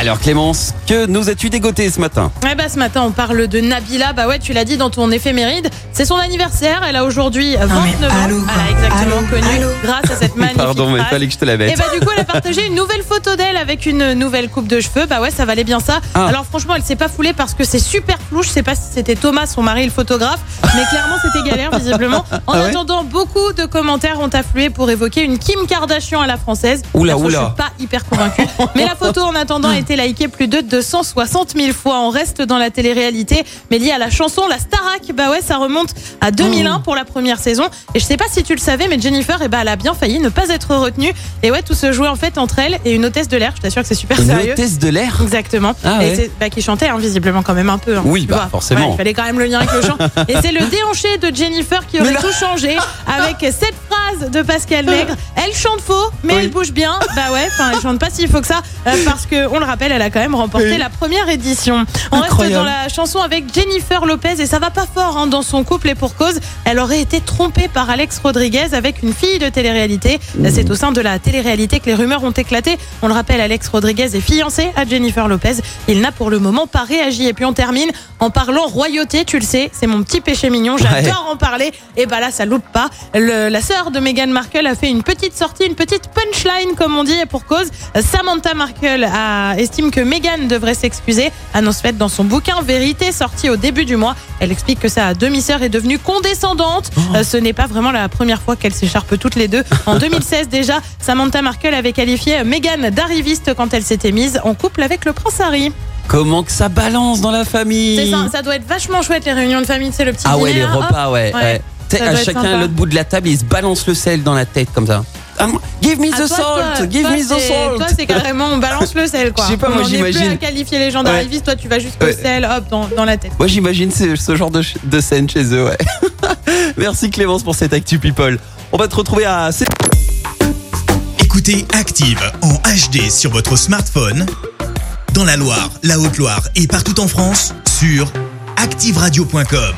Alors Clémence, que nous as-tu dégoté ce matin? Ouais bah ce matin on parle de Nabila, bah ouais tu l'as dit dans ton éphéméride, c'est son anniversaire, elle a aujourd'hui 29 mais ans, allô, elle a exactement Allô, connu allô. grâce à cette magnifique Pardon, mais fallait que je te la mette. Et bah du coup elle a partagé une nouvelle photo d'elle avec une nouvelle coupe de cheveux, bah ouais ça valait bien ça. Ah. Alors franchement elle s'est pas foulée parce que c'est super flou, je sais pas si c'était Thomas son mari le photographe, mais clairement c'était galère visiblement. En Ah ouais attendant beaucoup de commentaires ont afflué pour évoquer une Kim Kardashian à la française. Oula, oula. Je suis pas hyper convaincue, mais la photo en attendant a été likée plus de 260 000 fois. On reste dans la télé-réalité, mais lié à la chanson La Starac. Bah ouais, ça remonte à 2001 pour la première saison. Et je sais pas si tu le savais, mais Jennifer, eh bah, elle a bien failli ne pas être retenue. Et ouais, tout se jouait en fait entre elle et une hôtesse de l'air. Je t'assure que c'est super Une sérieux. hôtesse de l'air? Exactement. Ah et ouais. c'est bah, qui chantait hein, visiblement quand même un peu. hein, Oui, bah, vois. forcément. Ouais, il fallait quand même le lien avec le chant. Et c'est le déhanché de Jennifer qui aurait tout changé avec cette phrase de Pascal Nègre. Elle chante faux, mais Oui. elle bouge bien. Bah ouais, enfin elle chante pas s'il faut que ça, euh, parce que on le rappelle, elle a quand même remporté Oui. la première édition. On reste Incroyable. dans la chanson avec Jennifer Lopez et ça va pas fort hein, dans son couple et pour cause. Elle aurait été trompée par Alex Rodriguez avec une fille de télé-réalité. C'est au sein de la télé-réalité que les rumeurs ont éclaté. On le rappelle, Alex Rodriguez est fiancé à Jennifer Lopez. Il n'a pour le moment pas réagi. Et puis on termine en parlant royauté, tu le sais, c'est mon petit péché mignon. J'adore en parler. Et bah là, ça loupe pas. Le- la sœur de Meghan Markle a fait une petite sortie, une petite punchline, comme on dit, et pour cause. Samantha Markle a, estime que Meghan devrait s'excuser. Annonce faite dans son bouquin Vérité, sorti au début du mois. Elle explique que sa demi-sœur est devenue condescendante. Euh, ce n'est pas vraiment la première fois qu'elles s'écharpent toutes les deux. En 2016 déjà, Samantha Markle avait qualifié Meghan d'arriviste quand elle s'était mise en couple avec le prince Harry. Comment que ça balance dans la famille ça, ça doit être vachement chouette les réunions de famille, c'est le petit Ah ouais, dîner, les hop. repas, ouais. À chacun à l'autre bout de la table, il se balance le sel dans la tête comme ça. Ah, give me Ah, the toi, salt, toi, give toi, me the salt. Toi, c'est carrément, on balance le sel, quoi. Je sais pas, moi, en est plus j'imagine. à qualifier les gens Ouais. d'arrivistes. Toi, tu vas jusqu'au Ouais. sel, hop, dans, dans la tête. Moi, j'imagine ce, ce genre de scène chez eux, ouais. Merci Clémence pour cette Actu People. On va te retrouver à... Écoutez Active en HD sur votre smartphone, dans la Loire, la Haute-Loire et partout en France, sur activeradio.com.